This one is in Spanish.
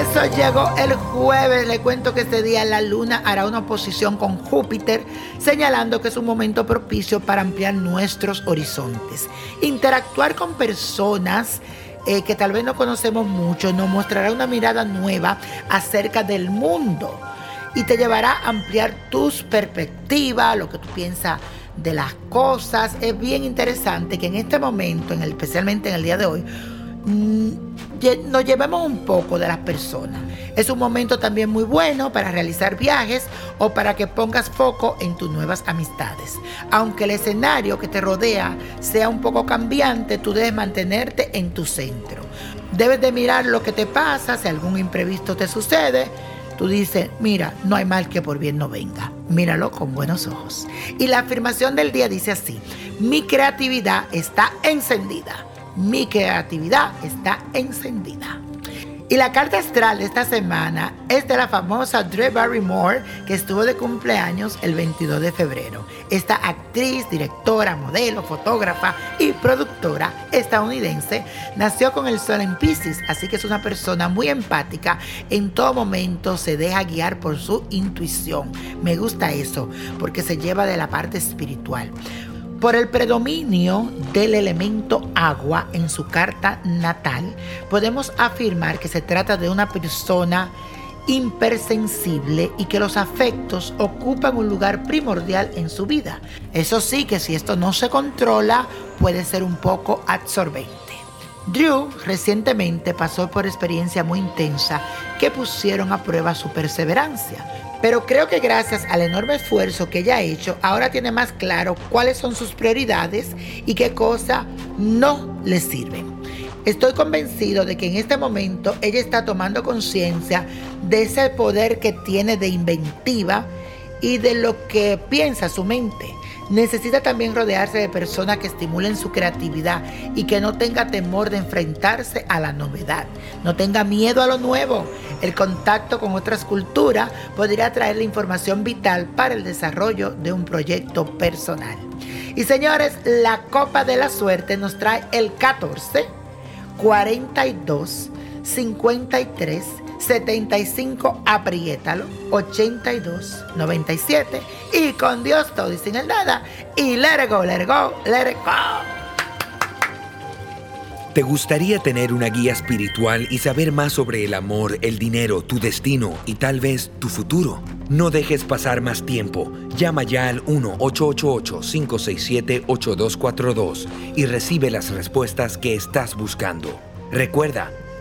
eso llegó el jueves. Le cuento que este día la luna hará una oposición con Júpiter, señalando que es un momento propicio para ampliar nuestros horizontes. Interactuar con personas eh, que tal vez no conocemos mucho nos mostrará una mirada nueva acerca del mundo y te llevará a ampliar tus perspectivas, lo que tú piensas de las cosas. Es bien interesante que en este momento, en el, especialmente en el día de hoy, nos llevemos un poco de las personas. Es un momento también muy bueno para realizar viajes o para que pongas foco en tus nuevas amistades. Aunque el escenario que te rodea sea un poco cambiante, tú debes mantenerte en tu centro. Debes de mirar lo que te pasa, si algún imprevisto te sucede tú dices, mira, no hay mal que por bien no venga. Míralo con buenos ojos. Y la afirmación del día dice así, mi creatividad está encendida. Mi creatividad está encendida. Y la carta astral de esta semana es de la famosa Drew Barrymore, que estuvo de cumpleaños el 22 de febrero. Esta actriz, directora, modelo, fotógrafa y productora estadounidense nació con el sol en Pisces, así que es una persona muy empática. En todo momento se deja guiar por su intuición. Me gusta eso, porque se lleva de la parte espiritual. Por el predominio del elemento agua en su carta natal, podemos afirmar que se trata de una persona hipersensible y que los afectos ocupan un lugar primordial en su vida. Eso sí que si esto no se controla puede ser un poco absorbente. Drew recientemente pasó por experiencia muy intensa que pusieron a prueba su perseverancia, pero creo que gracias al enorme esfuerzo que ella ha hecho, ahora tiene más claro cuáles son sus prioridades y qué cosas no le sirven. Estoy convencido de que en este momento ella está tomando conciencia de ese poder que tiene de inventiva y de lo que piensa su mente. Necesita también rodearse de personas que estimulen su creatividad y que no tenga temor de enfrentarse a la novedad. No tenga miedo a lo nuevo. El contacto con otras culturas podría traerle información vital para el desarrollo de un proyecto personal. Y señores, la copa de la suerte nos trae el 14, 42, 53, 75, apriétalo, 82, 97 y con Dios todo y sin el nada y let it go, let it go, let it go. ¿Te gustaría tener una guía espiritual y saber más sobre el amor, el dinero, tu destino y tal vez tu futuro? No dejes pasar más tiempo. Llama ya al 1-888-567-8242 y recibe las respuestas que estás buscando. Recuerda,